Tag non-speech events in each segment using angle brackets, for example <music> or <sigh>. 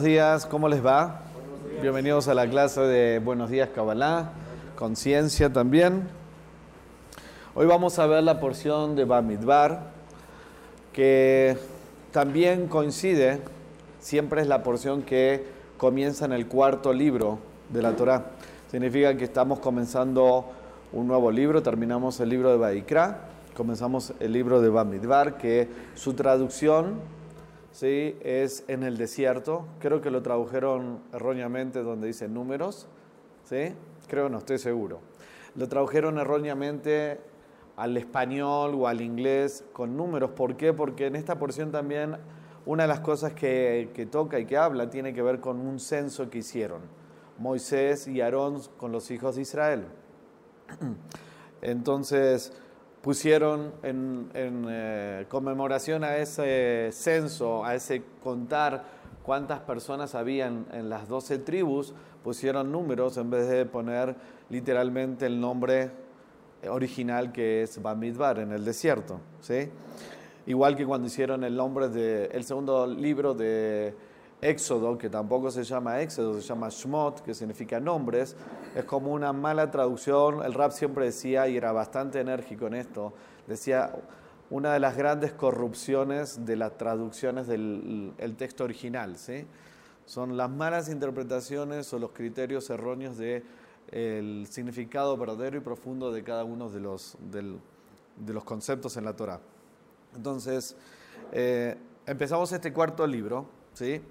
Buenos días, ¿cómo les va? Bienvenidos a la clase de Buenos días Kabbalah, conciencia también. Hoy vamos a ver la porción de Bamidbar, que también coincide, siempre es la porción que comienza en el cuarto libro de la Torá. Significa que estamos comenzando un nuevo libro, terminamos el libro de Baikra, comenzamos el libro de Bamidbar, que su traducción ¿sí? es en el desierto. Creo que lo tradujeron erróneamente donde dice números. ¿sí? Creo, no estoy seguro. Lo tradujeron erróneamente al español o al inglés con números. ¿Por qué? Porque en esta porción también una de las cosas que, que toca y que habla tiene que ver con un censo que hicieron Moisés y Aarón con los hijos de Israel. <clears throat> Entonces, pusieron en, eh, conmemoración a ese censo, a ese contar cuántas personas habían en las doce tribus, pusieron números en vez de poner literalmente el nombre original que es Bamidbar en el desierto. ¿sí? Igual que cuando hicieron el nombre del segundo libro de Éxodo, que tampoco se llama Éxodo, se llama Shmot, que significa nombres, es como una mala traducción. El rap siempre decía, y era bastante enérgico en esto, decía, una de las grandes corrupciones de las traducciones del texto original, ¿sí? Son las malas interpretaciones o los criterios erróneos el significado verdadero y profundo de cada uno de los, de los conceptos en la Torah. Entonces, eh, empezamos este cuarto libro ¿sí?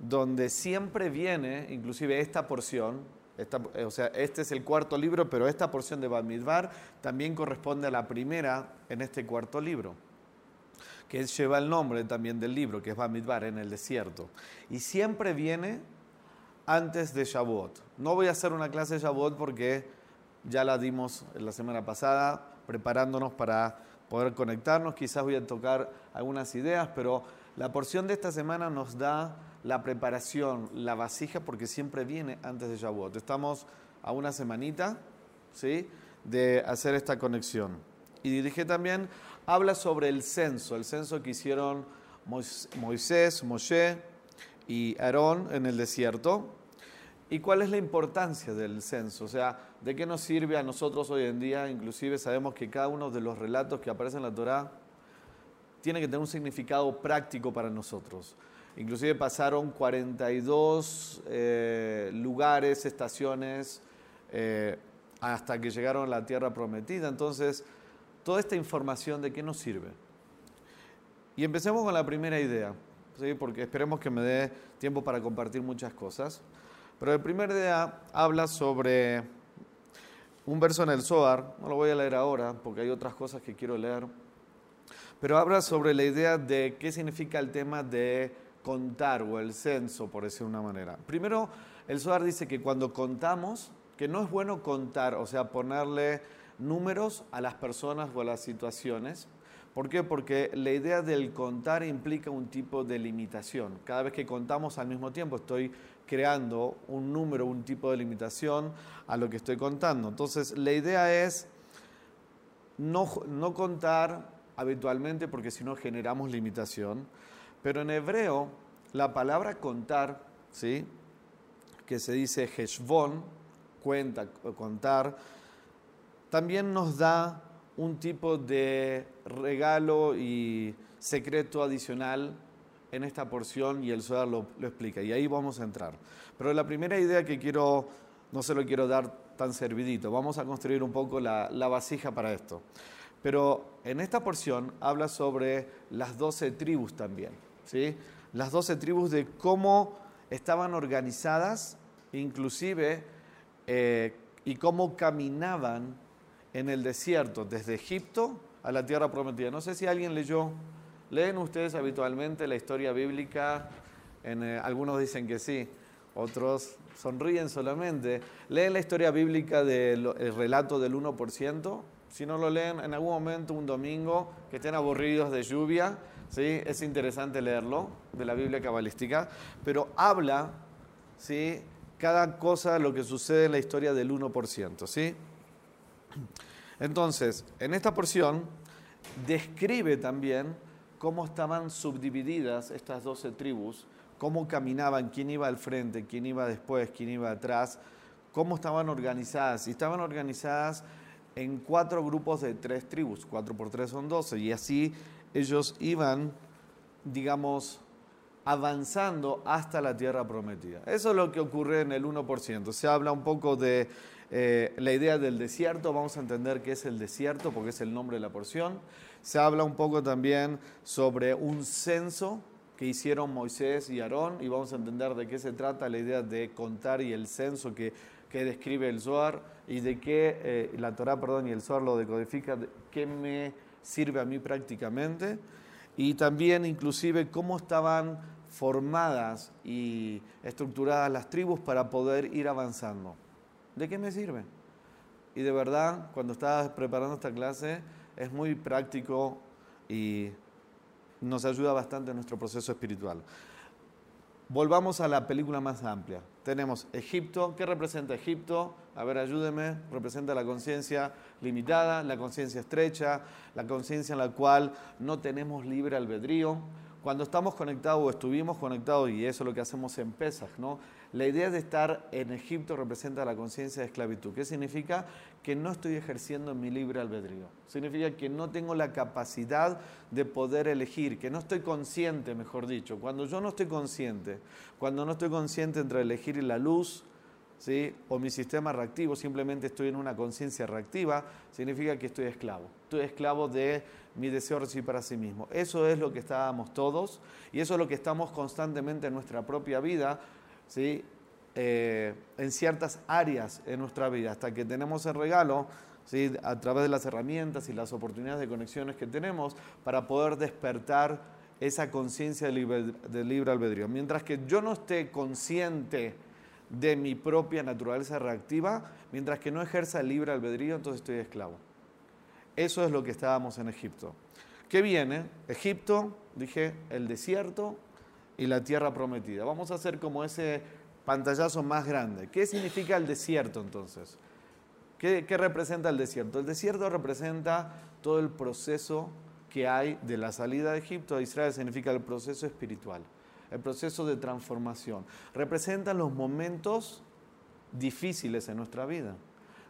donde siempre viene, inclusive esta porción, o sea, este es el cuarto libro, pero esta porción de Bamidbar también corresponde a la primera en este cuarto libro, que lleva el nombre también del libro, que es Bamidbar en el desierto. Y siempre viene antes de Shavuot. No voy a hacer una clase de Shavuot porque ya la dimos la semana pasada, preparándonos para poder conectarnos. Quizás voy a tocar algunas ideas, pero la porción de esta semana nos da la preparación, la vasija, porque siempre viene antes de Shavuot. Estamos a una semanita ¿sí? de hacer esta conexión. Y dirige también, habla sobre el censo, el censo que hicieron Moisés, Moshe y Aarón en el desierto. ¿Y cuál es la importancia del censo? O sea, ¿de qué nos sirve a nosotros hoy en día? Inclusive sabemos que cada uno de los relatos que aparecen en la Torá tiene que tener un significado práctico para nosotros. Inclusive pasaron 42 eh, lugares, estaciones, eh, hasta que llegaron a la tierra prometida. Entonces, toda esta información de qué nos sirve. Y empecemos con la primera idea, ¿sí? porque esperemos que me dé tiempo para compartir muchas cosas. Pero la primera idea habla sobre un verso en el Zohar, no lo voy a leer ahora porque hay otras cosas que quiero leer pero habla sobre la idea de qué significa el tema de contar o el censo, por decir una manera. Primero, el Zohar dice que cuando contamos, que no es bueno contar, o sea, ponerle números a las personas o a las situaciones. ¿Por qué? Porque la idea del contar implica un tipo de limitación. Cada vez que contamos al mismo tiempo estoy creando un número, un tipo de limitación a lo que estoy contando. Entonces, la idea es no, no contar habitualmente porque si no generamos limitación. Pero en hebreo, la palabra contar, ¿sí? que se dice heshvon, cuenta, contar, también nos da un tipo de regalo y secreto adicional en esta porción y el Zohar lo, explica. Y ahí vamos a entrar. Pero la primera idea que quiero, no se lo quiero dar tan servidito, vamos a construir un poco la vasija para esto. Pero en esta porción habla sobre las doce tribus también, ¿sí? Las doce tribus de cómo estaban organizadas, inclusive, eh, y cómo caminaban en el desierto, desde Egipto a la tierra prometida. No sé si alguien leyó, leen ustedes habitualmente la historia bíblica, en, eh, algunos dicen que sí, otros sonríen solamente. Leen la historia bíblica del relato del 1%, si no lo leen en algún momento, un domingo, que estén aburridos de lluvia, ¿sí? es interesante leerlo, de la Biblia cabalística, pero habla ¿sí? cada cosa, lo que sucede en la historia del 1%. ¿sí? Entonces, en esta porción describe también cómo estaban subdivididas estas 12 tribus, cómo caminaban, quién iba al frente, quién iba después, quién iba atrás, cómo estaban organizadas. Y estaban organizadas en cuatro grupos de tres tribus, cuatro por tres son doce, y así ellos iban, digamos, avanzando hasta la tierra prometida. Eso es lo que ocurre en el 1%. Se habla un poco de eh, la idea del desierto, vamos a entender qué es el desierto porque es el nombre de la porción. Se habla un poco también sobre un censo que hicieron Moisés y Aarón y vamos a entender de qué se trata la idea de contar y el censo que, que describe el Zohar y de qué eh, la Torah, perdón, y el Zohar lo decodifica, qué me sirve a mí prácticamente y también inclusive cómo estaban formadas y estructuradas las tribus para poder ir avanzando. ¿De qué me sirve? Y de verdad, cuando estaba preparando esta clase, es muy práctico y nos ayuda bastante en nuestro proceso espiritual. Volvamos a la película más amplia. Tenemos Egipto. ¿Qué representa Egipto? A ver, ayúdeme. Representa la conciencia limitada, la conciencia estrecha, la conciencia en la cual no tenemos libre albedrío. Cuando estamos conectados o estuvimos conectados, y eso es lo que hacemos en Pesach, ¿no? La idea de estar en Egipto representa la conciencia de esclavitud. ¿Qué significa? Que no estoy ejerciendo mi libre albedrío. Significa que no tengo la capacidad de poder elegir, que no estoy consciente, mejor dicho. Cuando yo no estoy consciente, cuando no estoy consciente entre elegir la luz, ¿Sí? o mi sistema reactivo, simplemente estoy en una conciencia reactiva, significa que estoy esclavo. Estoy esclavo de mi deseo de recibir para sí mismo. Eso es lo que estábamos todos y eso es lo que estamos constantemente en nuestra propia vida ¿sí? Eh, en ciertas áreas en nuestra vida, hasta que tenemos el regalo ¿sí? a través de las herramientas y las oportunidades de conexiones que tenemos para poder despertar esa conciencia del libre, libre albedrío. Mientras que yo no esté consciente de mi propia naturaleza reactiva, mientras que no ejerza el libre albedrío, entonces estoy esclavo. Eso es lo que estábamos en Egipto. ¿Qué viene? Egipto, dije, el desierto, y la tierra prometida. Vamos a hacer como ese pantallazo más grande. ¿Qué significa el desierto entonces? ¿Qué, representa el desierto? El desierto representa todo el proceso que hay de la salida de Egipto a Israel, significa el proceso espiritual, el proceso de transformación. Representa los momentos difíciles en nuestra vida.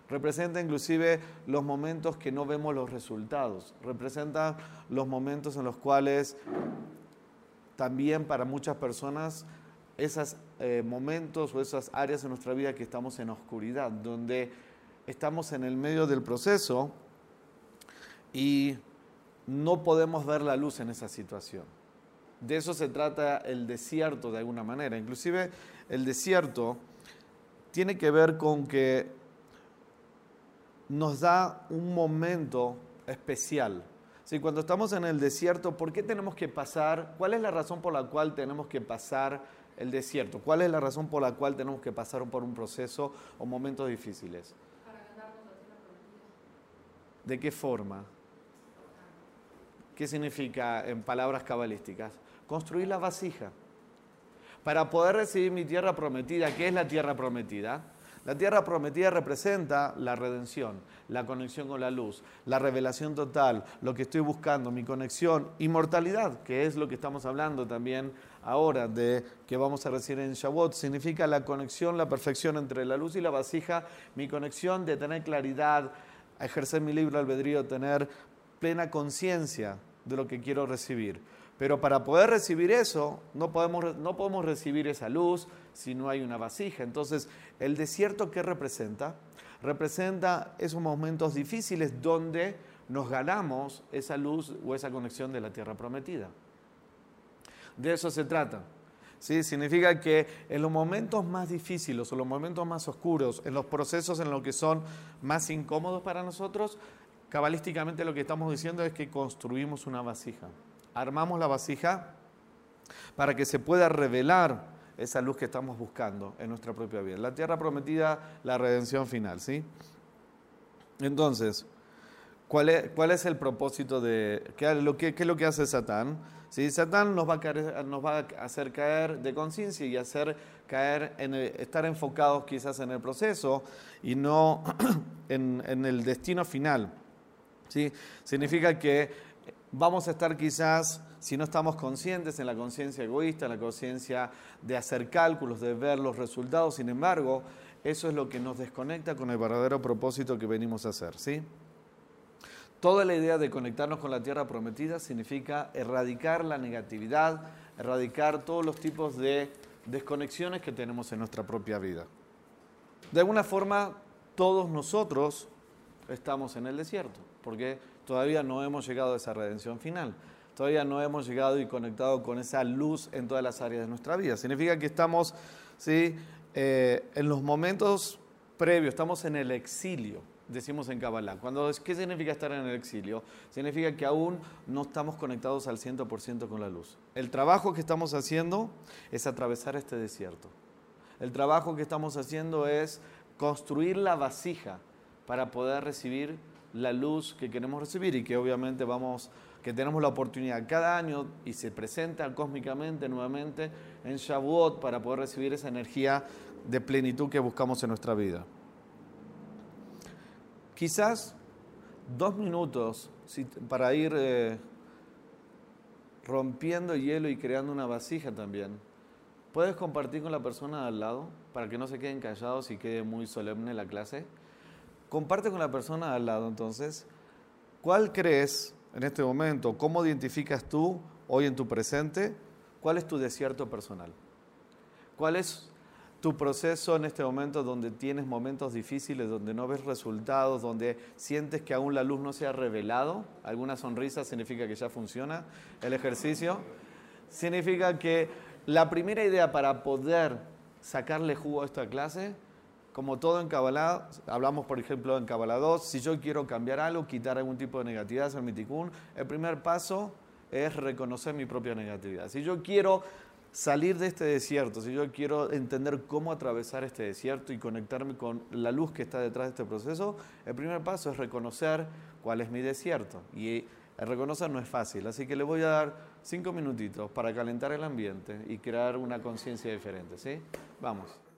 Representa inclusive los momentos que no vemos los resultados. Representa los momentos en los cuales también para muchas personas esos eh, momentos o esas áreas en nuestra vida que estamos en oscuridad, donde estamos en el medio del proceso y no podemos ver la luz en esa situación. De eso se trata el desierto de alguna manera. Inclusive el desierto tiene que ver con que nos da un momento especial cuando estamos en el desierto, ¿por qué tenemos que pasar? ¿Cuál es la razón por la cual tenemos que pasar el desierto? ¿Cuál es la razón por la cual tenemos que pasar por un proceso o momentos difíciles? ¿De qué forma? ¿Qué significa en palabras cabalísticas? Construir la vasija. Para poder recibir mi tierra prometida, ¿qué es la tierra prometida? La tierra prometida representa la redención, la conexión con la luz, la revelación total, lo que estoy buscando, mi conexión, inmortalidad, que es lo que estamos hablando también ahora de que vamos a recibir en Shavuot, significa la conexión, la perfección entre la luz y la vasija, mi conexión de tener claridad, ejercer mi libre albedrío, tener plena conciencia de lo que quiero recibir. Pero para poder recibir eso, no podemos, no podemos recibir esa luz si no hay una vasija. Entonces, el desierto, ¿qué representa? Representa esos momentos difíciles donde nos ganamos esa luz o esa conexión de la tierra prometida. De eso se trata. ¿Sí? Significa que en los momentos más difíciles o los momentos más oscuros, en los procesos en los que son más incómodos para nosotros, cabalísticamente lo que estamos diciendo es que construimos una vasija armamos la vasija para que se pueda revelar esa luz que estamos buscando en nuestra propia vida. La tierra prometida, la redención final, ¿sí? Entonces, ¿cuál es, cuál es el propósito de qué, lo qué es lo que hace Satán? ¿Sí? Satán nos va, a nos va a hacer caer de conciencia y hacer caer en estar enfocados quizás en el proceso y no <clears throat> en, en el destino final. ¿sí? Significa que vamos a estar quizás, si no estamos conscientes, en la conciencia egoísta, en la conciencia de hacer cálculos, de ver los resultados. Sin embargo, eso es lo que nos desconecta con el verdadero propósito que venimos a hacer. ¿sí? Toda la idea de conectarnos con la tierra prometida significa erradicar la negatividad, erradicar todos los tipos de desconexiones que tenemos en nuestra propia vida. De alguna forma, todos nosotros estamos en el desierto, porque todavía no hemos llegado a esa redención final. Todavía no hemos llegado y conectado con esa luz en todas las áreas de nuestra vida. Significa que estamos ¿sí? Eh, en los momentos previos, estamos en el exilio, decimos en Kabbalah. Cuando, ¿Qué significa estar en el exilio? Significa que aún no estamos conectados al 100% con la luz. El trabajo que estamos haciendo es atravesar este desierto. El trabajo que estamos haciendo es construir la vasija para poder recibir la luz que queremos recibir y que obviamente vamos, que tenemos la oportunidad cada año y se presenta cósmicamente nuevamente en Shavuot para poder recibir esa energía de plenitud que buscamos en nuestra vida. Quizás dos minutos para ir eh, rompiendo hielo y creando una vasija también. ¿Puedes compartir con la persona al lado para que no se queden callados y quede muy solemne la clase? Comparte con la persona al lado entonces. ¿Cuál crees en este momento? ¿Cómo identificas tú hoy en tu presente? ¿Cuál es tu desierto personal? ¿Cuál es tu proceso en este momento donde tienes momentos difíciles, donde no ves resultados, donde sientes que aún la luz no se ha revelado? ¿Alguna sonrisa significa que ya funciona el ejercicio? Significa que la primera idea para poder sacarle jugo a esta clase como todo en Kabbalah, hablamos por ejemplo en Kabbalah 2, si yo quiero cambiar algo, quitar algún tipo de negatividad, hacer mi tikkun, el primer paso es reconocer mi propia negatividad. Si yo quiero salir de este desierto, si yo quiero entender cómo atravesar este desierto y conectarme con la luz que está detrás de este proceso, el primer paso es reconocer cuál es mi desierto. Y el reconocer no es fácil, así que le voy a dar cinco minutitos para calentar el ambiente y crear una conciencia diferente. ¿sí? Vamos.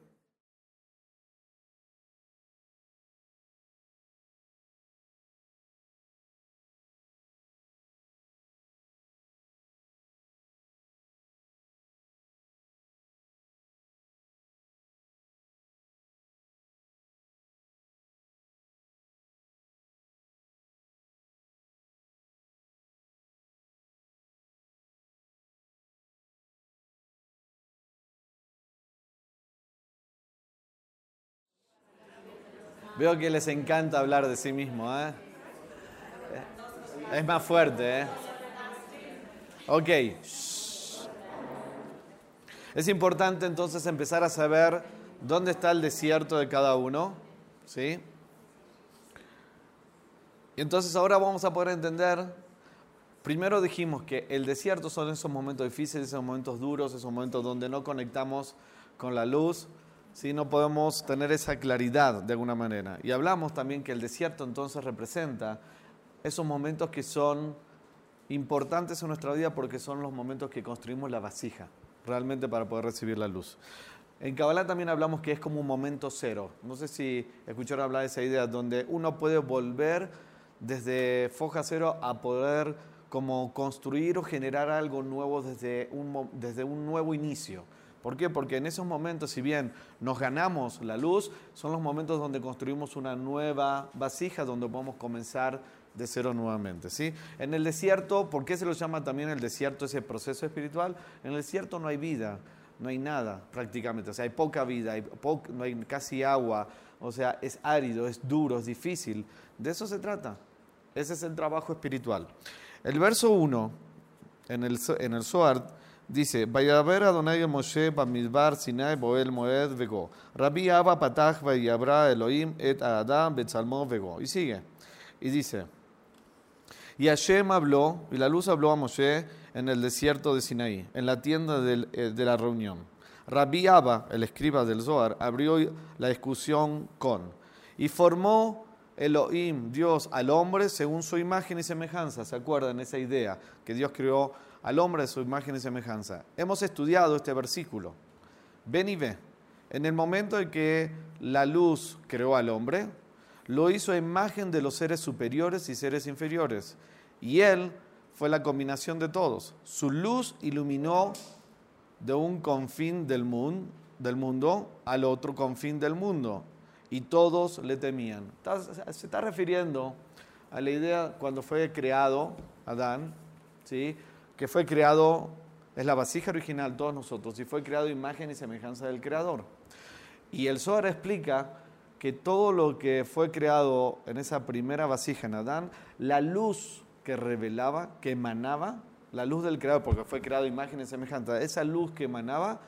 Veo que les encanta hablar de sí mismo, ¿eh? Es más fuerte, ¿eh? Ok. Es importante entonces empezar a saber dónde está el desierto de cada uno, ¿sí? Y entonces ahora vamos a poder entender, primero dijimos que el desierto son esos momentos difíciles, esos momentos duros, esos momentos donde no conectamos con la luz, si no podemos tener esa claridad de alguna manera. Y hablamos también que el desierto entonces representa esos momentos que son importantes en nuestra vida porque son los momentos que construimos la vasija, realmente para poder recibir la luz. En Kabbalah también hablamos que es como un momento cero. No sé si escucharon hablar de esa idea, donde uno puede volver desde foja cero a poder como construir o generar algo nuevo desde un, desde un nuevo inicio. ¿Por qué? Porque en esos momentos, si bien nos ganamos la luz, son los momentos donde construimos una nueva vasija, donde podemos comenzar de cero nuevamente. ¿sí? En el desierto, ¿por qué se lo llama también el desierto ese proceso espiritual? En el desierto no hay vida, no hay nada prácticamente, o sea, hay poca vida, no hay casi agua, o sea, es árido, es duro, es difícil. De eso se trata. Ese es el trabajo espiritual. El verso 1 en el, en el Dice, Vayaber Adonai Moshe Bamidbar Sinai Boel Moed Vego. Rabbi Abba Patach Vayabra Elohim et Adam Betzalmo Vego. Y sigue. Y dice, y Hashem habló, y la luz habló a Moshe en el desierto de Sinaí, en la tienda eh, de la reunión. Rabbi Abba, el escriba del Zohar, abrió la discusión con, y formó Elohim, Dios, al hombre según su imagen y semejanza. ¿Se acuerdan esa idea? Que Dios creó al hombre de su imagen y semejanza. Hemos estudiado este versículo. Ven y ve. En el momento en que la luz creó al hombre, lo hizo a imagen de los seres superiores y seres inferiores. Y él fue la combinación de todos. Su luz iluminó de un confín del mundo, del mundo al otro confín del mundo y todos le temían. Se está refiriendo a la idea cuando fue creado Adán, ¿sí? Que fue creado, es la vasija original, todos nosotros, y fue creado imagen y semejanza del Creador. Y el Zohar explica que todo lo que fue creado en esa primera vasija en Adán, la luz que revelaba, que emanaba, la luz del Creador, porque fue creado imagen y semejanza, esa luz que emanaba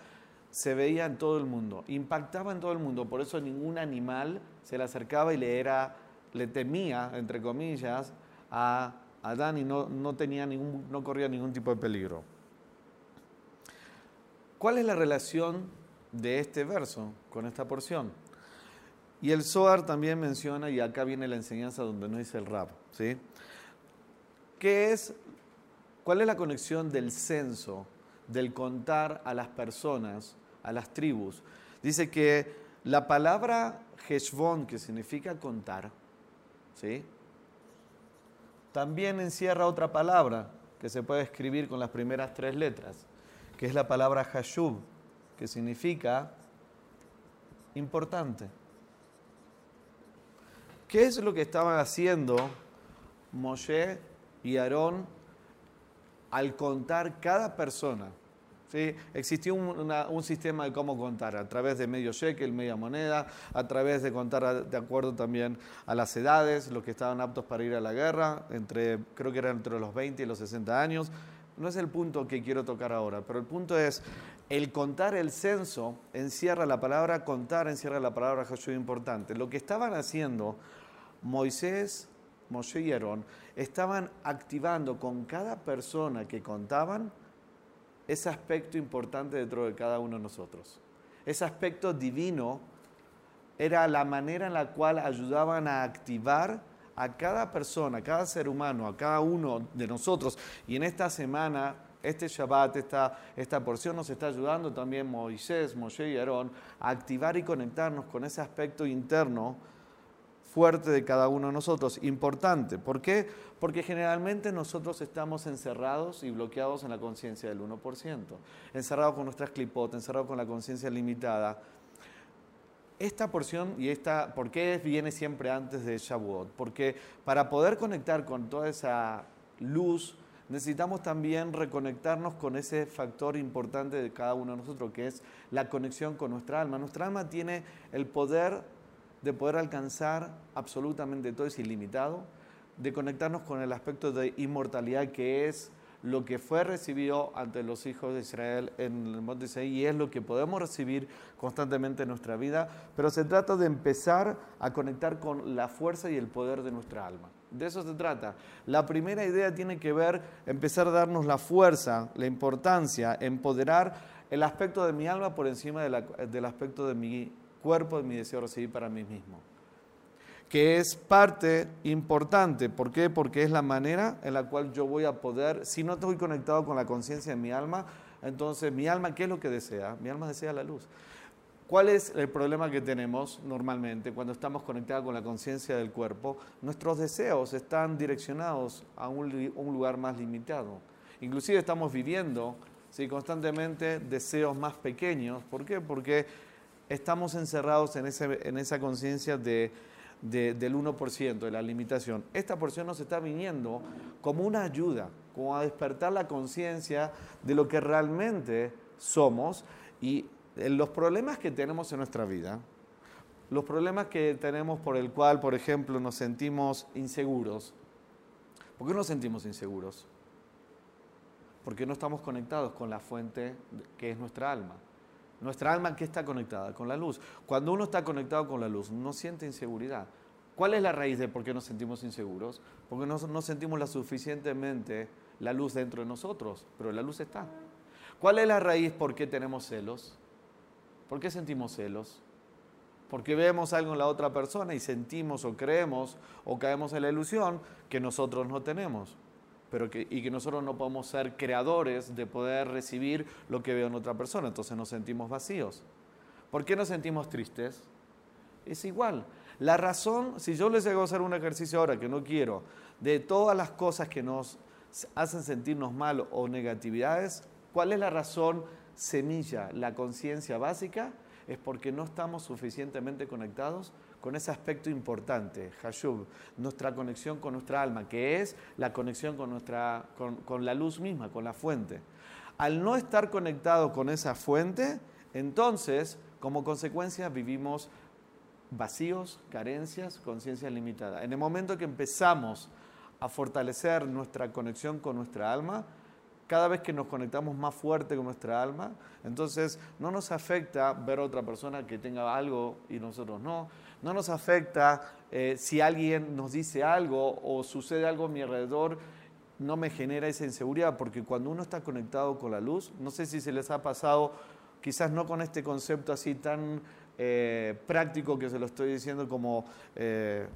se veía en todo el mundo, impactaba en todo el mundo, por eso ningún animal se le acercaba y le era le temía, entre comillas, a Adán y no, no, tenía ningún, no corría ningún tipo de peligro. ¿Cuál es la relación de este verso con esta porción? Y el Zohar también menciona, y acá viene la enseñanza donde no dice el rap, ¿sí? ¿Qué es, ¿Cuál es la conexión del censo, del contar a las personas, a las tribus? Dice que la palabra Heshbon, que significa contar, ¿sí? También encierra otra palabra que se puede escribir con las primeras tres letras, que es la palabra Hashub, que significa importante. ¿Qué es lo que estaban haciendo Moshe y Aarón al contar cada persona? Existió un, sistema de cómo contar, a través de medio shekel, media moneda, a través de contar de acuerdo también a las edades, los que estaban aptos para ir a la guerra, entre, creo que eran entre los 20 y los 60 años. No es el punto que quiero tocar ahora, pero el punto es, el contar el censo encierra la palabra contar, encierra la palabra Jesús importante. Lo que estaban haciendo Moisés, Moshe y Aarón, estaban activando con cada persona que contaban, ese aspecto importante dentro de cada uno de nosotros. Ese aspecto divino era la manera en la cual ayudaban a activar a cada persona, a cada ser humano, a cada uno de nosotros. Y en esta semana, este Shabbat, esta, esta porción nos está ayudando también Moisés, Moshe y Aarón a activar y conectarnos con ese aspecto interno fuerte de cada uno de nosotros, importante. ¿Por qué? Porque generalmente nosotros estamos encerrados y bloqueados en la conciencia del 1%, encerrados con nuestras clipotas, encerrados con la conciencia limitada. Esta porción y esta, ¿por qué viene siempre antes de Shavuot? Porque para poder conectar con toda esa luz, necesitamos también reconectarnos con ese factor importante de cada uno de nosotros, que es la conexión con nuestra alma. Nuestra alma tiene el poder de poder alcanzar absolutamente todo, es ilimitado, de conectarnos con el aspecto de inmortalidad que es lo que fue recibido ante los hijos de Israel en el monte Isaí y es lo que podemos recibir constantemente en nuestra vida, pero se trata de empezar a conectar con la fuerza y el poder de nuestra alma. De eso se trata. La primera idea tiene que ver, empezar a darnos la fuerza, la importancia, empoderar el aspecto de mi alma por encima del aspecto de mi cuerpo de mi deseo recibir para mí mismo. Que es parte importante. ¿Por qué? Porque es la manera en la cual yo voy a poder, si no estoy conectado con la conciencia de mi alma, entonces mi alma, ¿qué es lo que desea? Mi alma desea la luz. ¿Cuál es el problema que tenemos normalmente cuando estamos conectados con la conciencia del cuerpo? Nuestros deseos están direccionados a un, lugar más limitado. Inclusive estamos viviendo ¿sí? constantemente deseos más pequeños. ¿Por qué? Porque estamos encerrados en, en esa conciencia de, del 1%, de la limitación. Esta porción nos está viniendo como una ayuda, como a despertar la conciencia de lo que realmente somos y los problemas que tenemos en nuestra vida, los problemas que tenemos por el cual, por ejemplo, nos sentimos inseguros. ¿Por qué nos sentimos inseguros? Porque no estamos conectados con la fuente que es nuestra alma. Nuestra alma que está conectada con la luz. Cuando uno está conectado con la luz, no siente inseguridad. ¿Cuál es la raíz de por qué nos sentimos inseguros? Porque no, no sentimos la suficientemente la luz dentro de nosotros, pero la luz está. ¿Cuál es la raíz por qué tenemos celos? ¿Por qué sentimos celos? Porque vemos algo en la otra persona y sentimos o creemos o caemos en la ilusión que nosotros no tenemos pero que, y que nosotros no podemos ser creadores de poder recibir lo que veo en otra persona, entonces nos sentimos vacíos. ¿Por qué nos sentimos tristes? Es igual. La razón, si yo les hago hacer un ejercicio ahora que no quiero, de todas las cosas que nos hacen sentirnos mal o negatividades, ¿cuál es la razón semilla, la conciencia básica? Es porque no estamos suficientemente conectados con ese aspecto importante, Hashub, nuestra conexión con nuestra alma, que es la conexión con, nuestra, con, la luz misma, con la fuente. Al no estar conectado con esa fuente, entonces, como consecuencia, vivimos vacíos, carencias, conciencia limitada. En el momento que empezamos a fortalecer nuestra conexión con nuestra alma, cada vez que nos conectamos más fuerte con nuestra alma, entonces no nos afecta ver a otra persona que tenga algo y nosotros no. No nos afecta eh, si alguien nos dice algo o sucede algo a mi alrededor, no me genera esa inseguridad, porque cuando uno está conectado con la luz, no sé si se les ha pasado, quizás no con este concepto así tan eh, práctico que se lo estoy diciendo como... Eh,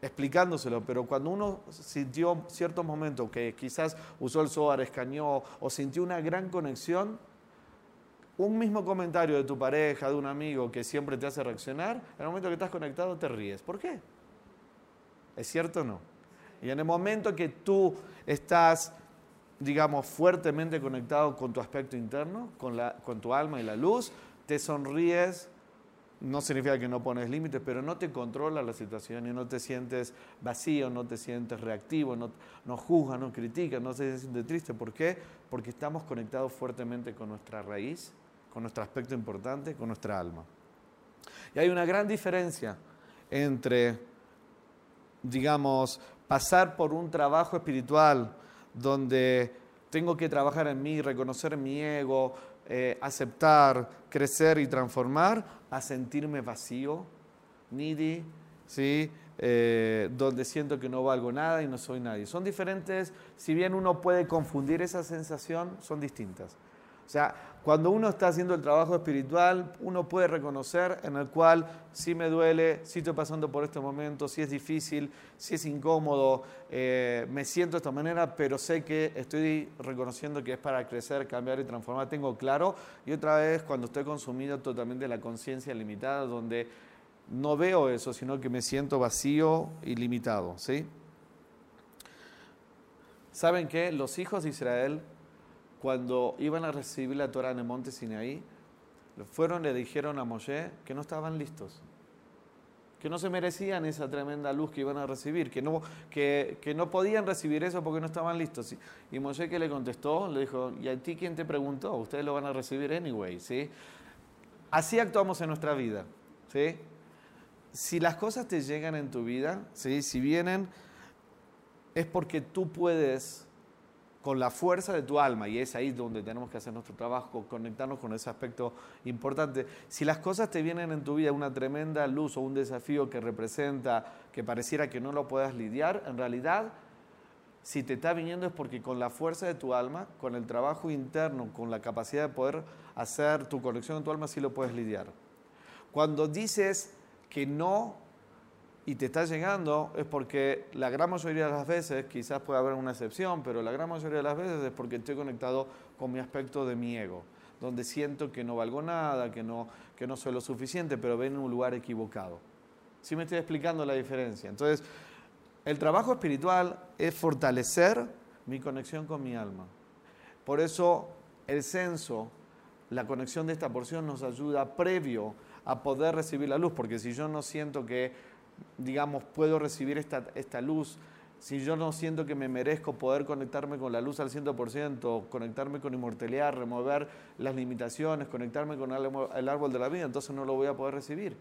explicándoselo, pero cuando uno sintió ciertos momentos que quizás usó el Zohar, escaneó o sintió una gran conexión, un mismo comentario de tu pareja, de un amigo que siempre te hace reaccionar, en el momento que estás conectado te ríes. ¿Por qué? ¿Es cierto o no? Y en el momento que tú estás, digamos, fuertemente conectado con tu aspecto interno, con, la, con tu alma y la luz, te sonríes, no significa que no pones límites, pero no te controla la situación y no te sientes vacío, no te sientes reactivo, no, no juzgas, no criticas, no te sientes triste. ¿Por qué? Porque estamos conectados fuertemente con nuestra raíz, con nuestro aspecto importante, con nuestra alma. Y hay una gran diferencia entre, digamos, pasar por un trabajo espiritual donde tengo que trabajar en mí, reconocer mi ego, eh, aceptar, crecer y transformar a sentirme vacío, needy, ¿sí? Eh, donde siento que no valgo nada y no soy nadie. Son diferentes, si bien uno puede confundir esa sensación, son distintas. O sea, cuando uno está haciendo el trabajo espiritual, uno puede reconocer en el cual si me duele, si estoy pasando por este momento, si es difícil, si es incómodo, eh, me siento de esta manera, pero sé que estoy reconociendo que es para crecer, cambiar y transformar, tengo claro. Y otra vez, cuando estoy consumido totalmente de la conciencia limitada, donde no veo eso, sino que me siento vacío y limitado. ¿sí? ¿Saben qué? Los hijos de Israel cuando iban a recibir la Torah en el monte Sinaí, fueron le dijeron a Moshe que no estaban listos, que no se merecían esa tremenda luz que iban a recibir, que no, que, que no podían recibir eso porque no estaban listos. Y Moshe que le contestó, le dijo, ¿y a ti quién te preguntó? Ustedes lo van a recibir anyway, ¿sí? Así actuamos en nuestra vida, ¿sí? Si las cosas te llegan en tu vida, ¿sí? Si vienen, es porque tú puedes con la fuerza de tu alma, y es ahí donde tenemos que hacer nuestro trabajo, conectarnos con ese aspecto importante. Si las cosas te vienen en tu vida, una tremenda luz o un desafío que representa, que pareciera que no lo puedas lidiar, en realidad, si te está viniendo es porque con la fuerza de tu alma, con el trabajo interno, con la capacidad de poder hacer tu conexión en tu alma, sí lo puedes lidiar. Cuando dices que no y te está llegando es porque la gran mayoría de las veces, quizás puede haber una excepción, pero la gran mayoría de las veces es porque estoy conectado con mi aspecto de mi ego, donde siento que no valgo nada, que no, que no soy lo suficiente, pero ven en un lugar equivocado. ¿Sí me estoy explicando la diferencia? Entonces, el trabajo espiritual es fortalecer mi conexión con mi alma. Por eso el censo, la conexión de esta porción nos ayuda previo a poder recibir la luz, porque si yo no siento que digamos, puedo recibir esta, esta luz, si yo no siento que me merezco poder conectarme con la luz al 100%, conectarme con inmortalidad, remover las limitaciones, conectarme con el árbol de la vida, entonces no lo voy a poder recibir.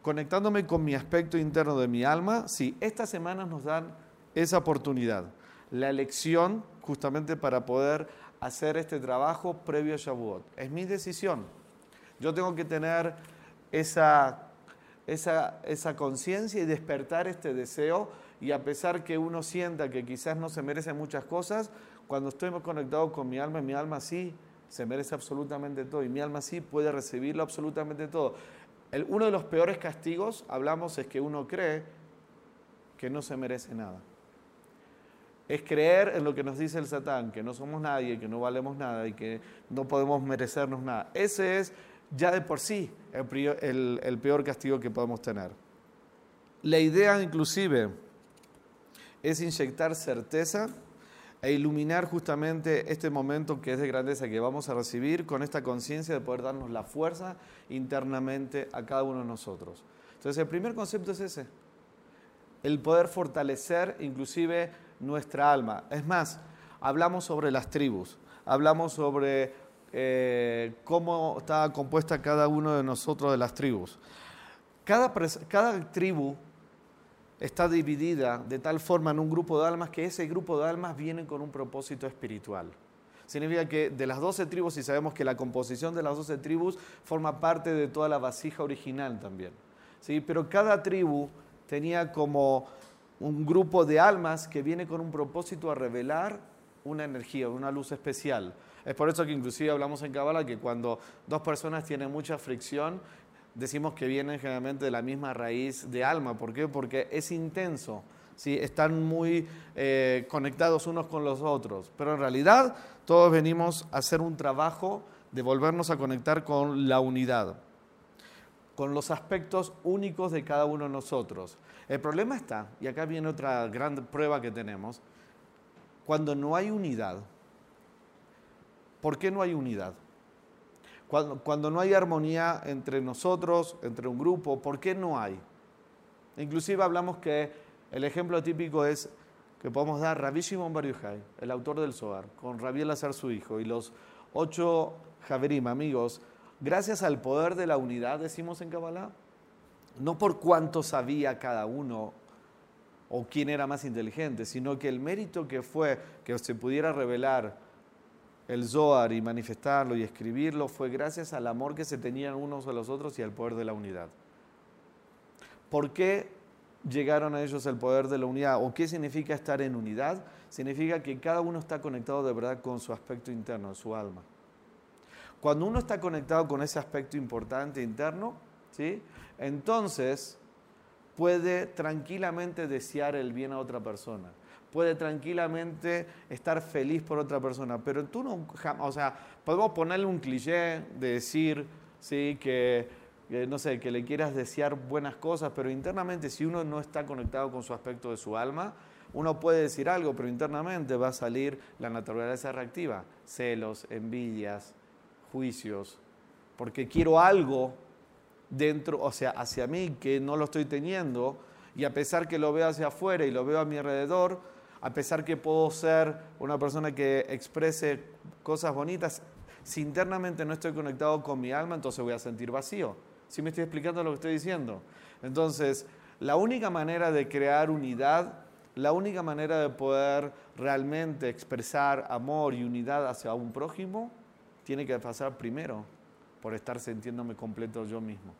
Conectándome con mi aspecto interno de mi alma, sí, estas semanas nos dan esa oportunidad, la elección justamente para poder hacer este trabajo previo a Shavuot. Es mi decisión. Yo tengo que tener esa esa, conciencia y despertar este deseo y a pesar que uno sienta que quizás no se merece muchas cosas, cuando estoy conectado con mi alma, mi alma sí se merece absolutamente todo y mi alma sí puede recibirlo absolutamente todo. Uno de los peores castigos, hablamos, es que uno cree que no se merece nada. Es creer en lo que nos dice el Satán, que no somos nadie, que no valemos nada y que no podemos merecernos nada. Ese es ya de por sí el, peor castigo que podemos tener. La idea inclusive es inyectar certeza e iluminar justamente este momento que es de grandeza que vamos a recibir con esta conciencia de poder darnos la fuerza internamente a cada uno de nosotros. Entonces el primer concepto es ese, el poder fortalecer inclusive nuestra alma. Es más, hablamos sobre las tribus, hablamos sobre eh, cómo está compuesta cada uno de nosotros de las tribus. Cada, cada tribu está dividida de tal forma en un grupo de almas que ese grupo de almas viene con un propósito espiritual. Significa que de las doce tribus, y sabemos que la composición de las doce tribus forma parte de toda la vasija original también. ¿sí? Pero cada tribu tenía como un grupo de almas que viene con un propósito a revelar una energía, una luz especial. Es por eso que inclusive hablamos en Kabbalah que cuando dos personas tienen mucha fricción, decimos que vienen generalmente de la misma raíz de alma. ¿Por qué? Porque es intenso. ¿sí? Están muy eh, conectados unos con los otros. Pero en realidad todos venimos a hacer un trabajo de volvernos a conectar con la unidad, con los aspectos únicos de cada uno de nosotros. El problema está, y acá viene otra gran prueba que tenemos, cuando no hay unidad. ¿Por qué no hay unidad? Cuando, no hay armonía entre nosotros, entre un grupo, ¿por qué no hay? Inclusive hablamos que el ejemplo típico es que podemos dar Rabbi Shimon Bar el autor del Zohar, con Rabbi Elazar su hijo, y los ocho Javerim, amigos, gracias al poder de la unidad, decimos en Kabbalah, no por cuánto sabía cada uno o quién era más inteligente, sino que el mérito que fue que se pudiera revelar el Zohar y manifestarlo y escribirlo fue gracias al amor que se tenían unos a los otros y al poder de la unidad. ¿Por qué llegaron a ellos el poder de la unidad? ¿O qué significa estar en unidad? Significa que cada uno está conectado de verdad con su aspecto interno, su alma. Cuando uno está conectado con ese aspecto importante interno, ¿sí? entonces puede tranquilamente desear el bien a otra persona puede tranquilamente estar feliz por otra persona, pero tú no, o sea, podemos ponerle un cliché de decir, sí, que, no sé, que le quieras desear buenas cosas, pero internamente si uno no está conectado con su aspecto de su alma, uno puede decir algo, pero internamente va a salir la naturaleza reactiva, celos, envidias, juicios, porque quiero algo dentro, o sea, hacia mí que no lo estoy teniendo, y a pesar que lo veo hacia afuera y lo veo a mi alrededor, a pesar que puedo ser una persona que exprese cosas bonitas, si internamente no estoy conectado con mi alma, entonces voy a sentir vacío. ¿Sí me estoy explicando lo que estoy diciendo? Entonces, la única manera de crear unidad, la única manera de poder realmente expresar amor y unidad hacia un prójimo, tiene que pasar primero por estar sintiéndome completo yo mismo.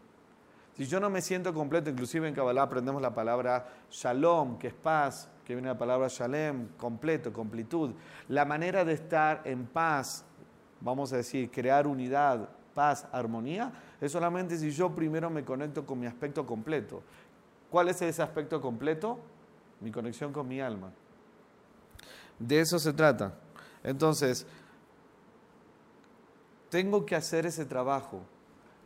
Si yo no me siento completo, inclusive en Kabbalah aprendemos la palabra shalom, que es paz, que viene la palabra shalem, completo, completud. La manera de estar en paz, vamos a decir, crear unidad, paz, armonía, es solamente si yo primero me conecto con mi aspecto completo. ¿Cuál es ese aspecto completo? Mi conexión con mi alma. De eso se trata. Entonces, tengo que hacer ese trabajo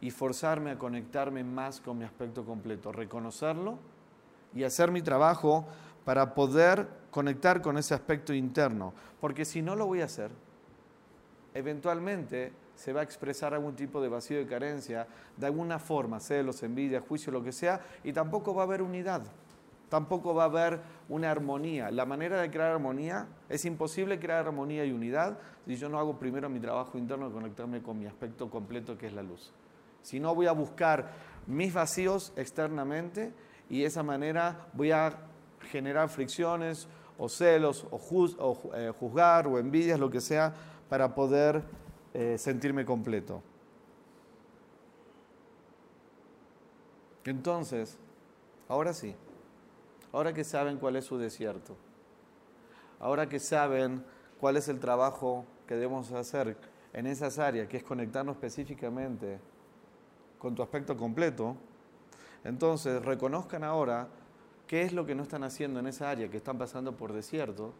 y forzarme a conectarme más con mi aspecto completo, reconocerlo y hacer mi trabajo para poder conectar con ese aspecto interno. Porque si no lo voy a hacer, eventualmente se va a expresar algún tipo de vacío de carencia, de alguna forma, celos, envidia, juicio, lo que sea, y tampoco va a haber unidad, tampoco va a haber una armonía. La manera de crear armonía, es imposible crear armonía y unidad si yo no hago primero mi trabajo interno de conectarme con mi aspecto completo que es la luz. Si no voy a buscar mis vacíos externamente y de esa manera voy a generar fricciones o celos o, eh, juzgar o envidias, lo que sea, para poder eh, sentirme completo. Entonces, ahora sí, ahora que saben cuál es su desierto, ahora que saben cuál es el trabajo que debemos hacer en esas áreas, que es conectarnos específicamente con tu aspecto completo, entonces reconozcan ahora qué es lo que no están haciendo en esa área que están pasando por desierto,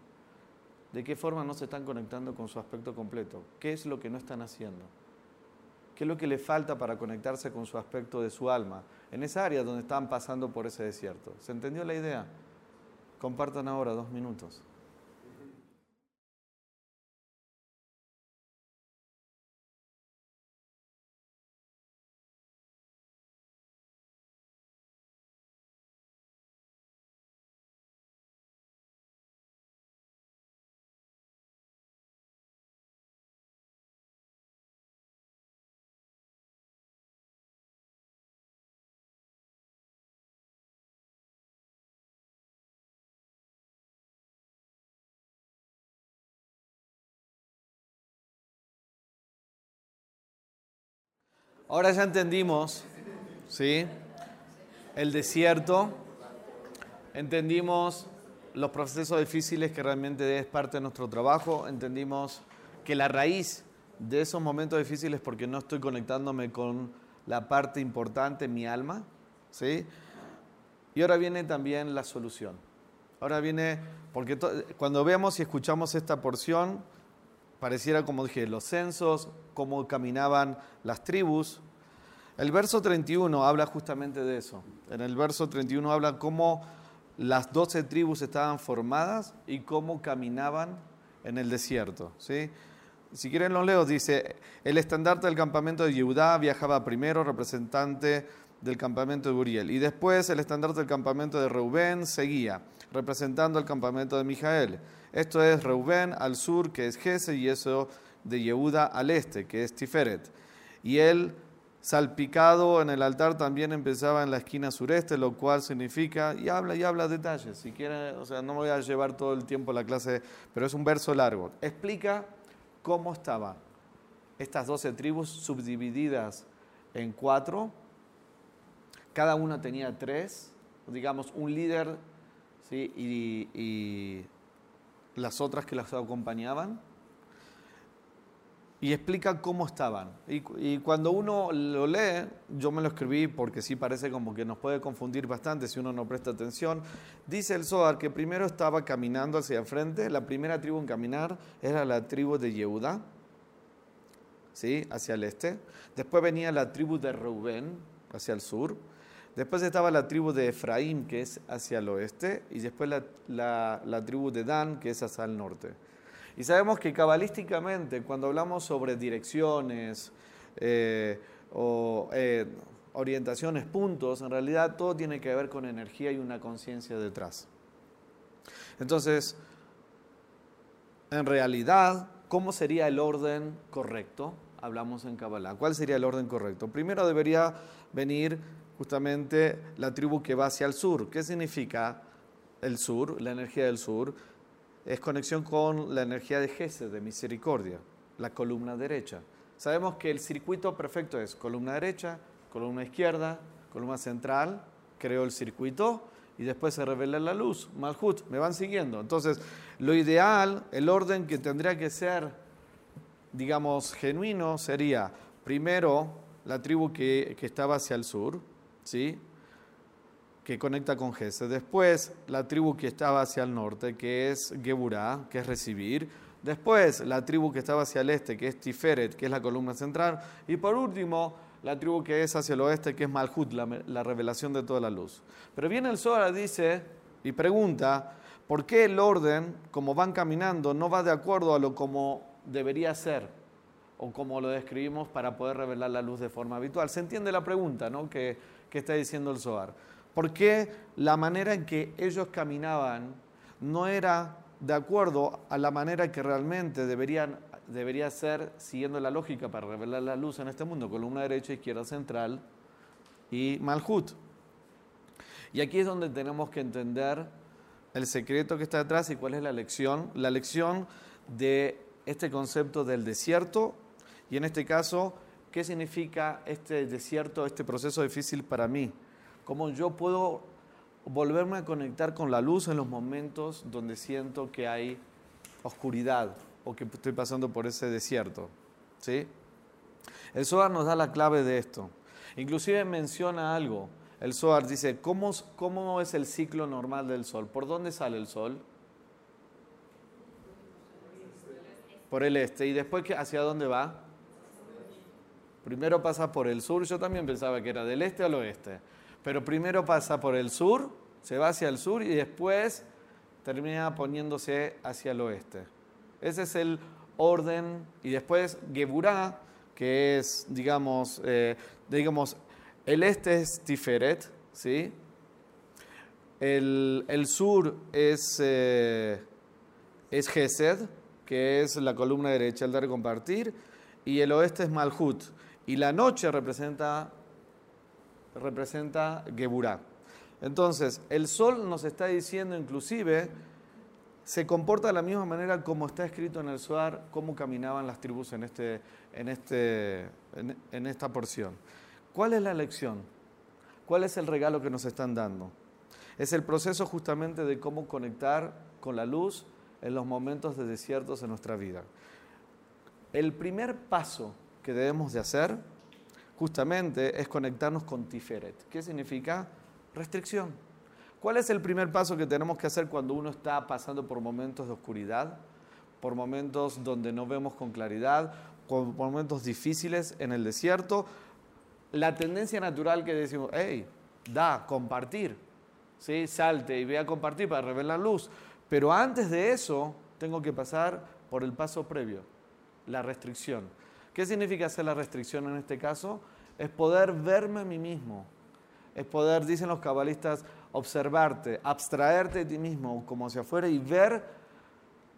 de qué forma no se están conectando con su aspecto completo, qué es lo que no están haciendo, qué es lo que le falta para conectarse con su aspecto de su alma, en esa área donde están pasando por ese desierto. ¿Se entendió la idea? Compartan ahora dos minutos. Ahora ya entendimos, ¿sí? El desierto, entendimos los procesos difíciles que realmente es parte de nuestro trabajo, entendimos que la raíz de esos momentos difíciles es porque no estoy conectándome con la parte importante, mi alma, ¿sí? Y ahora viene también la solución. Ahora viene, porque cuando veamos y escuchamos esta porción, pareciera como dije, los censos, cómo caminaban las tribus. El verso 31 habla justamente de eso. En el verso 31 habla cómo las doce tribus estaban formadas y cómo caminaban en el desierto. ¿sí? Si quieren los leo, dice, el estandarte del campamento de Yehudá viajaba primero, representante del campamento de Uriel, y después el estandarte del campamento de Reubén seguía, representando el campamento de Mijael. Esto es Reubén al sur, que es Gese, y eso de Yehuda al este, que es Tiferet. Y él salpicado en el altar también empezaba en la esquina sureste, lo cual significa, y habla y habla detalles, si quieren, o sea, no me voy a llevar todo el tiempo la clase, pero es un verso largo. Explica cómo estaban estas doce tribus subdivididas en cuatro, cada una tenía tres, digamos, un líder ¿sí? y, las otras que las acompañaban y explica cómo estaban. Y, cuando uno lo lee, yo me lo escribí porque sí parece como que nos puede confundir bastante si uno no presta atención. Dice el Zohar que primero estaba caminando hacia el frente, la primera tribu en caminar era la tribu de Yehuda, ¿sí? hacia el este. Después venía la tribu de Reubén, hacia el sur. Después estaba la tribu de Efraín, que es hacia el oeste. Y después la, la tribu de Dan, que es hacia el norte. Y sabemos que cabalísticamente, cuando hablamos sobre direcciones eh, o eh, orientaciones, puntos, en realidad todo tiene que ver con energía y una conciencia detrás. Entonces, en realidad, ¿cómo sería el orden correcto? Hablamos en Kabbalah. ¿Cuál sería el orden correcto? Primero debería venir justamente la tribu que va hacia el sur. ¿Qué significa el sur, la energía del sur? es conexión con la energía de Gesed, de misericordia, la columna derecha. Sabemos que el circuito perfecto es columna derecha, columna izquierda, columna central, creo el circuito y después se revela la luz, Malhut, me van siguiendo. Entonces, lo ideal, el orden que tendría que ser, digamos, genuino sería primero la tribu que, que estaba hacia el sur, ¿sí? que conecta con Gese. Después, la tribu que estaba hacia el norte, que es Geburá, que es recibir. Después, la tribu que estaba hacia el este, que es Tiferet, que es la columna central. Y por último, la tribu que es hacia el oeste, que es Malhut, la, revelación de toda la luz. Pero viene el Zohar, dice y pregunta, ¿por qué el orden, como van caminando, no va de acuerdo a lo como debería ser? O como lo describimos para poder revelar la luz de forma habitual. ¿Se entiende la pregunta ¿no? que, que está diciendo el Zohar? porque la manera en que ellos caminaban no era de acuerdo a la manera que realmente deberían, debería ser siguiendo la lógica para revelar la luz en este mundo, columna derecha, izquierda central y Malhut. Y aquí es donde tenemos que entender el secreto que está detrás y cuál es la lección. La lección de este concepto del desierto y en este caso, ¿qué significa este desierto, este proceso difícil para mí? cómo yo puedo volverme a conectar con la luz en los momentos donde siento que hay oscuridad o que estoy pasando por ese desierto. ¿sí? El Zohar nos da la clave de esto. Inclusive menciona algo. El Zohar dice, ¿cómo, ¿cómo es el ciclo normal del Sol? ¿Por dónde sale el Sol? Por el este. ¿Y después hacia dónde va? Primero pasa por el sur. Yo también pensaba que era del este al oeste pero primero pasa por el sur, se va hacia el sur y después termina poniéndose hacia el oeste. Ese es el orden. Y después Geburá, que es, digamos, eh, digamos el este es Tiferet, ¿sí? El, sur es, eh, es Gesed, que es la columna derecha, el dar compartir, y el oeste es Malhut. Y la noche representa representa Geburá. Entonces, el sol nos está diciendo inclusive se comporta de la misma manera como está escrito en el Suar, cómo caminaban las tribus en, este, en, este, en, esta porción. ¿Cuál es la lección? ¿Cuál es el regalo que nos están dando? Es el proceso justamente de cómo conectar con la luz en los momentos de desiertos en nuestra vida. El primer paso que debemos de hacer justamente es conectarnos con Tiferet. ¿Qué significa? Restricción. ¿Cuál es el primer paso que tenemos que hacer cuando uno está pasando por momentos de oscuridad, por momentos donde no vemos con claridad, por momentos difíciles en el desierto? La tendencia natural que decimos, hey, da, compartir, ¿sí? salte y ve a compartir para revelar luz. Pero antes de eso, tengo que pasar por el paso previo, la restricción. ¿Qué significa hacer la restricción en este caso? Es poder verme a mí mismo. Es poder, dicen los cabalistas, observarte, abstraerte de ti mismo como hacia afuera y ver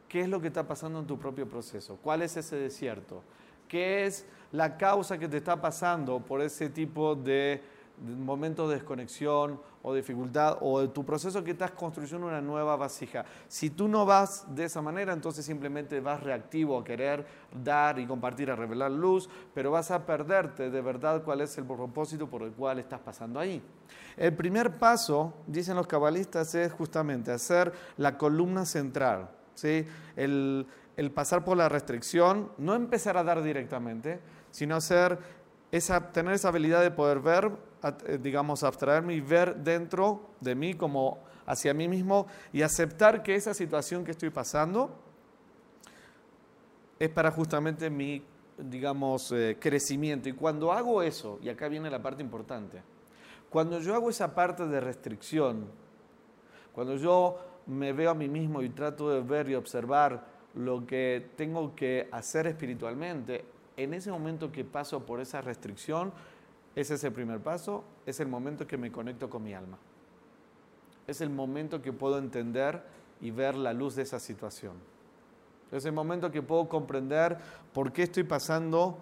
qué es lo que está pasando en tu propio proceso, cuál es ese desierto, qué es la causa que te está pasando por ese tipo de momentos de desconexión o dificultad o tu proceso que estás construyendo una nueva vasija. Si tú no vas de esa manera, entonces simplemente vas reactivo a querer dar y compartir, a revelar luz, pero vas a perderte de verdad cuál es el propósito por el cual estás pasando ahí. El primer paso, dicen los cabalistas, es justamente hacer la columna central. ¿sí? El, el pasar por la restricción, no empezar a dar directamente, sino hacer esa, tener esa habilidad de poder ver, digamos, abstraerme y ver dentro de mí como hacia mí mismo y aceptar que esa situación que estoy pasando es para justamente mi, digamos, eh, crecimiento. Y cuando hago eso, y acá viene la parte importante, cuando yo hago esa parte de restricción, cuando yo me veo a mí mismo y trato de ver y observar lo que tengo que hacer espiritualmente, en ese momento que paso por esa restricción, ese es el primer paso, es el momento que me conecto con mi alma. Es el momento que puedo entender y ver la luz de esa situación. Es el momento que puedo comprender por qué estoy pasando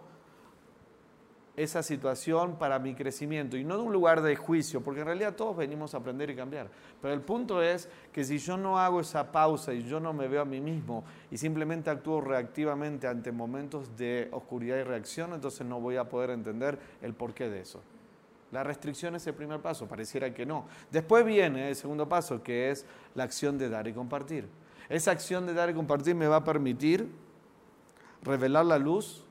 esa situación para mi crecimiento y no de un lugar de juicio, porque en realidad todos venimos a aprender y cambiar. Pero el punto es que si yo no hago esa pausa y yo no me veo a mí mismo y simplemente actúo reactivamente ante momentos de oscuridad y reacción, entonces no voy a poder entender el porqué de eso. La restricción es el primer paso, pareciera que no. Después viene el segundo paso, que es la acción de dar y compartir. Esa acción de dar y compartir me va a permitir revelar la luz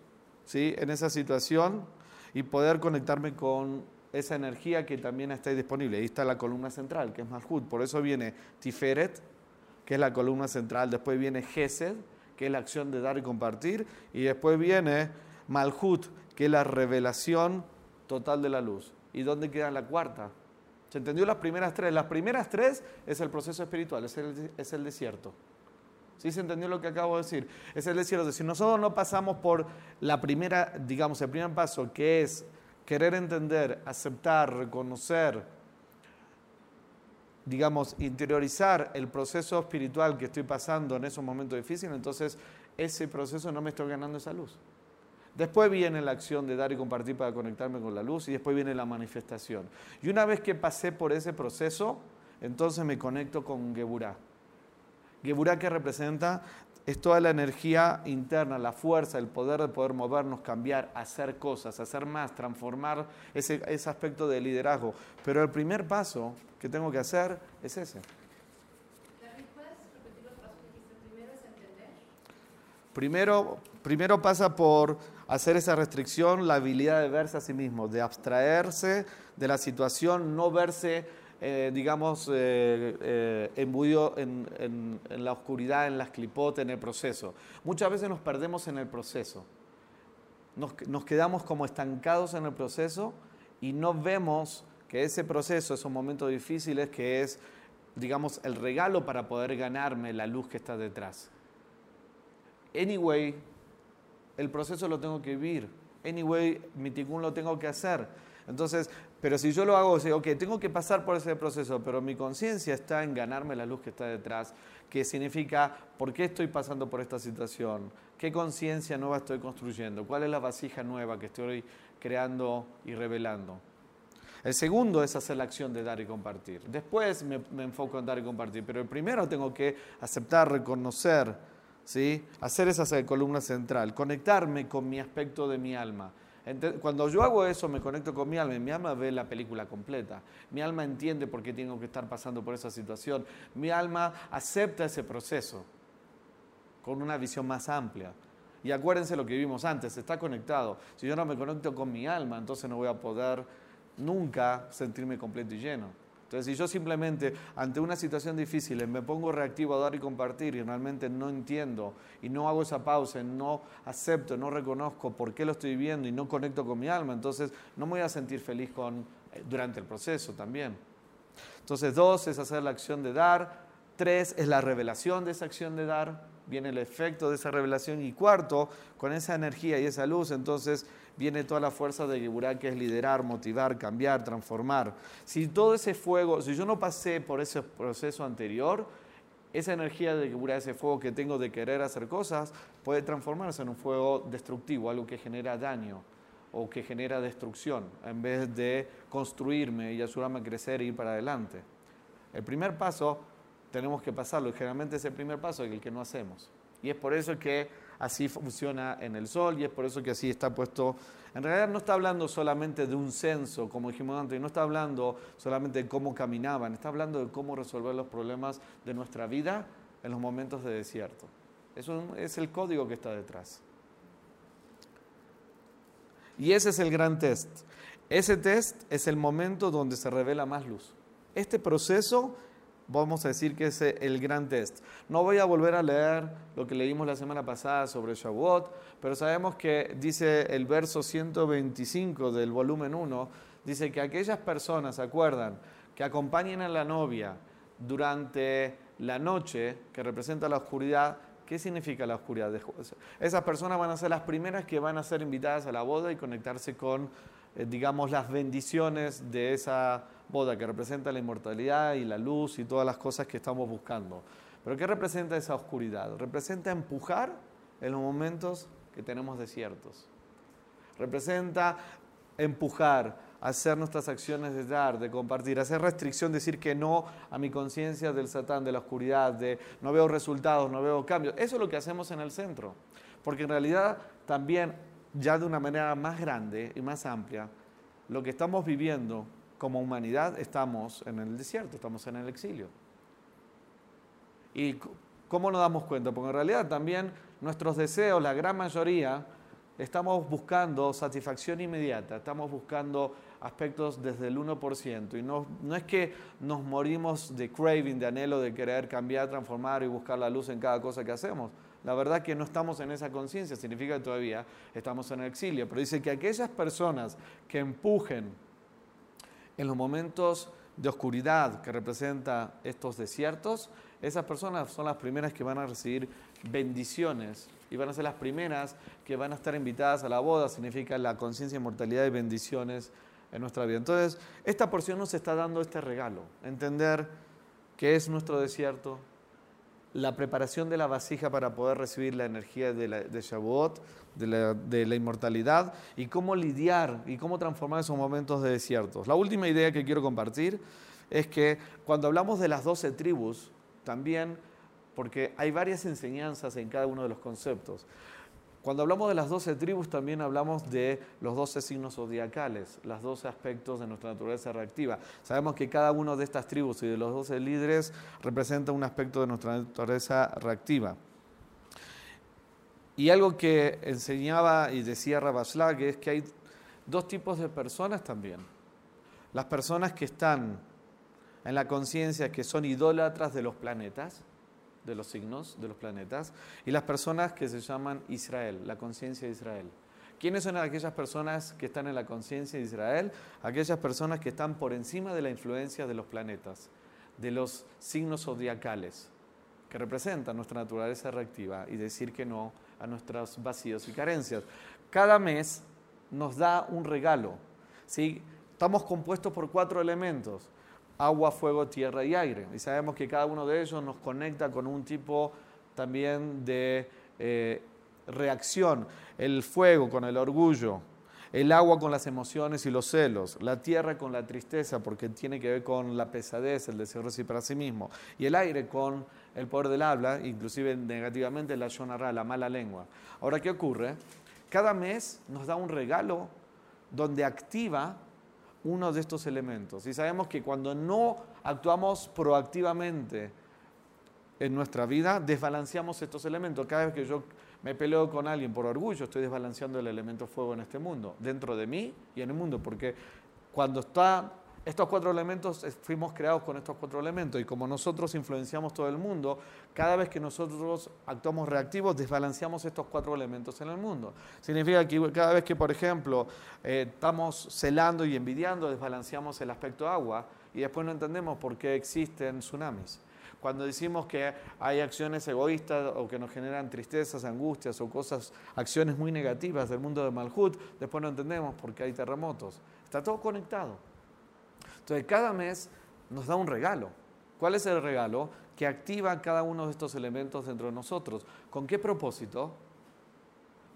¿sí? en esa situación y poder conectarme con esa energía que también está disponible. Ahí está la columna central, que es Malhut. Por eso viene Tiferet, que es la columna central. Después viene Gesed, que es la acción de dar y compartir. Y después viene Malhut, que es la revelación total de la luz. ¿Y dónde queda la cuarta? ¿Se entendió las primeras tres? Las primeras tres es el proceso espiritual, es el, es el desierto. ¿Sí se entendió lo que acabo de decir? Es el decir, si nosotros no pasamos por la primera, digamos, el primer paso, que es querer entender, aceptar, reconocer, digamos, interiorizar el proceso espiritual que estoy pasando en esos momentos difíciles, entonces ese proceso no me estoy ganando esa luz. Después viene la acción de dar y compartir para conectarme con la luz y después viene la manifestación. Y una vez que pasé por ese proceso, entonces me conecto con Geburah. Geburah que representa es toda la energía interna, la fuerza, el poder de poder movernos, cambiar, hacer cosas, hacer más, transformar ese, ese aspecto de liderazgo. Pero el primer paso que tengo que hacer es ese. Primero, primero pasa por hacer esa restricción, la habilidad de verse a sí mismo, de abstraerse de la situación, no verse eh, digamos, eh, eh en, la oscuridad, en las clipotes, en el proceso. Muchas veces nos perdemos en el proceso. Nos, quedamos como estancados en el proceso y no vemos que ese proceso, esos momentos difíciles, que es, digamos, el regalo para poder ganarme la luz que está detrás. Anyway, el proceso lo tengo que vivir. Anyway, mi ticún lo tengo que hacer. Entonces, pero si yo lo hago, digo, ok, tengo que pasar por ese proceso, pero mi conciencia está en ganarme la luz que está detrás, que significa por qué estoy pasando por esta situación, qué conciencia nueva estoy construyendo, cuál es la vasija nueva que estoy creando y revelando. El segundo es hacer la acción de dar y compartir. Después me, me enfoco en dar y compartir, pero el primero tengo que aceptar, reconocer, ¿sí? hacer esa columna central, conectarme con mi aspecto de mi alma. Cuando yo hago eso, me conecto con mi alma y mi alma ve la película completa. Mi alma entiende por qué tengo que estar pasando por esa situación. Mi alma acepta ese proceso con una visión más amplia. Y acuérdense lo que vimos antes, está conectado. Si yo no me conecto con mi alma, entonces no voy a poder nunca sentirme completo y lleno. Entonces, si yo simplemente ante una situación difícil me pongo reactivo a dar y compartir y realmente no entiendo y no hago esa pausa, no acepto, no reconozco por qué lo estoy viviendo y no conecto con mi alma, entonces no me voy a sentir feliz con, eh, durante el proceso también. Entonces, dos es hacer la acción de dar, tres es la revelación de esa acción de dar, viene el efecto de esa revelación y cuarto, con esa energía y esa luz, entonces viene toda la fuerza de Geburah, que es liderar, motivar, cambiar, transformar. Si todo ese fuego, si yo no pasé por ese proceso anterior, esa energía de Geburah, ese fuego que tengo de querer hacer cosas, puede transformarse en un fuego destructivo, algo que genera daño o que genera destrucción, en vez de construirme y ayudarme a crecer e ir para adelante. El primer paso tenemos que pasarlo, y generalmente es el primer paso el que no hacemos. Y es por eso que así funciona en el Sol y es por eso que así está puesto. En realidad no está hablando solamente de un censo, como dijimos antes, no está hablando solamente de cómo caminaban, está hablando de cómo resolver los problemas de nuestra vida en los momentos de desierto. Eso es el código que está detrás. Y ese es el gran test. Ese test es el momento donde se revela más luz. Este proceso vamos a decir que es el gran test. No voy a volver a leer lo que leímos la semana pasada sobre Shavuot, pero sabemos que dice el verso 125 del volumen 1, dice que aquellas personas, ¿se acuerdan?, que acompañen a la novia durante la noche, que representa la oscuridad, ¿qué significa la oscuridad? Esas personas van a ser las primeras que van a ser invitadas a la boda y conectarse con, eh, digamos, las bendiciones de esa boda que representa la inmortalidad y la luz y todas las cosas que estamos buscando. Pero ¿qué representa esa oscuridad? Representa empujar en los momentos que tenemos desiertos. Representa empujar, hacer nuestras acciones de dar, de compartir, hacer restricción, decir que no a mi conciencia del satán, de la oscuridad, de no veo resultados, no veo cambios. Eso es lo que hacemos en el centro. Porque en realidad también, ya de una manera más grande y más amplia, lo que estamos viviendo como humanidad estamos en el desierto, estamos en el exilio. ¿Y cómo nos damos cuenta? Porque en realidad también nuestros deseos, la gran mayoría, estamos buscando satisfacción inmediata, estamos buscando aspectos desde el 1%. Y no, no es que nos morimos de craving, de anhelo de querer cambiar, transformar y buscar la luz en cada cosa que hacemos. La verdad que no estamos en esa conciencia, significa que todavía estamos en el exilio. Pero dice que aquellas personas que empujen en los momentos de oscuridad que representa estos desiertos, esas personas son las primeras que van a recibir bendiciones y van a ser las primeras que van a estar invitadas a la boda, significa la conciencia, inmortalidad y bendiciones en nuestra vida. Entonces, esta porción nos está dando este regalo, entender qué es nuestro desierto, la preparación de la vasija para poder recibir la energía de, la, de Shavuot, de la, inmortalidad, y cómo lidiar y cómo transformar esos momentos de desiertos. La última idea que quiero compartir es que cuando hablamos de las doce tribus, también, porque hay varias enseñanzas en cada uno de los conceptos, cuando hablamos de las doce tribus también hablamos de los doce signos zodiacales, los doce aspectos de nuestra naturaleza reactiva. Sabemos que cada uno de estas tribus y de los doce líderes representa un aspecto de nuestra naturaleza reactiva. Y algo que enseñaba y decía Rabashlag es que hay dos tipos de personas también. Las personas que están en la conciencia que son idólatras de los planetas, de los signos de los planetas, y las personas que se llaman Israel, la conciencia de Israel. ¿Quiénes son aquellas personas que están en la conciencia de Israel? Aquellas personas que están por encima de la influencia de los planetas, de los signos zodiacales, que representan nuestra naturaleza reactiva y decir que no a nuestros vacíos y carencias. Cada mes nos da un regalo. ¿sí? Estamos compuestos por cuatro elementos agua, fuego, tierra y aire. Y sabemos que cada uno de ellos nos conecta con un tipo también de eh, reacción. El fuego con el orgullo, el agua con las emociones y los celos, la tierra con la tristeza, porque tiene que ver con la pesadez, el deseo de para sí mismo, y el aire con el poder del habla, inclusive negativamente la shonara, la mala lengua. Ahora, ¿qué ocurre? Cada mes nos da un regalo donde activa uno de estos elementos. Y sabemos que cuando no actuamos proactivamente en nuestra vida, desbalanceamos estos elementos. Cada vez que yo me peleo con alguien por orgullo, estoy desbalanceando el elemento fuego en este mundo, dentro de mí y en el mundo, porque cuando está estos cuatro elementos, fuimos creados con estos cuatro elementos y como nosotros influenciamos todo el mundo, cada vez que nosotros actuamos reactivos, desbalanceamos estos cuatro elementos en el mundo. Significa que cada vez que, por ejemplo, eh, estamos celando y envidiando, desbalanceamos el aspecto agua y después no entendemos por qué existen tsunamis. Cuando decimos que hay acciones egoístas o que nos generan tristezas, angustias o cosas, acciones muy negativas del mundo de Malhut, después no entendemos por qué hay terremotos. Está todo conectado. Entonces, cada mes nos da un regalo. ¿Cuál es el regalo? Que activa cada uno de estos elementos dentro de nosotros. ¿Con qué propósito?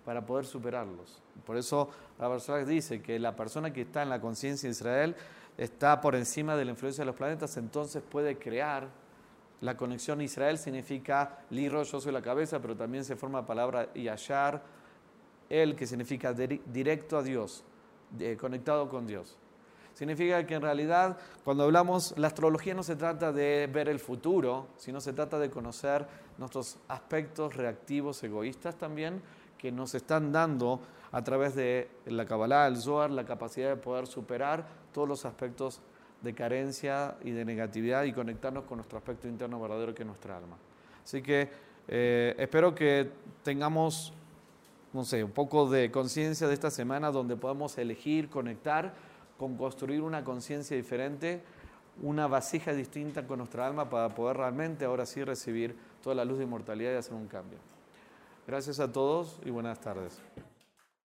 Para poder superarlos. Por eso la persona dice que la persona que está en la conciencia de Israel está por encima de la influencia de los planetas, entonces puede crear la conexión Israel significa Liro, yo soy la cabeza, pero también se forma la palabra Yashar, el que significa directo a Dios, conectado con Dios. Significa que en realidad cuando hablamos, la astrología no se trata de ver el futuro, sino se trata de conocer nuestros aspectos reactivos, egoístas también, que nos están dando a través de la Kabbalah, el Zohar, la capacidad de poder superar todos los aspectos de carencia y de negatividad y conectarnos con nuestro aspecto interno verdadero que es nuestra alma. Así que eh, espero que tengamos, no sé, un poco de conciencia de esta semana donde podamos elegir, conectar con construir una conciencia diferente, una vasija distinta con nuestra alma para poder realmente ahora sí recibir toda la luz de inmortalidad y hacer un cambio. Gracias a todos y buenas tardes.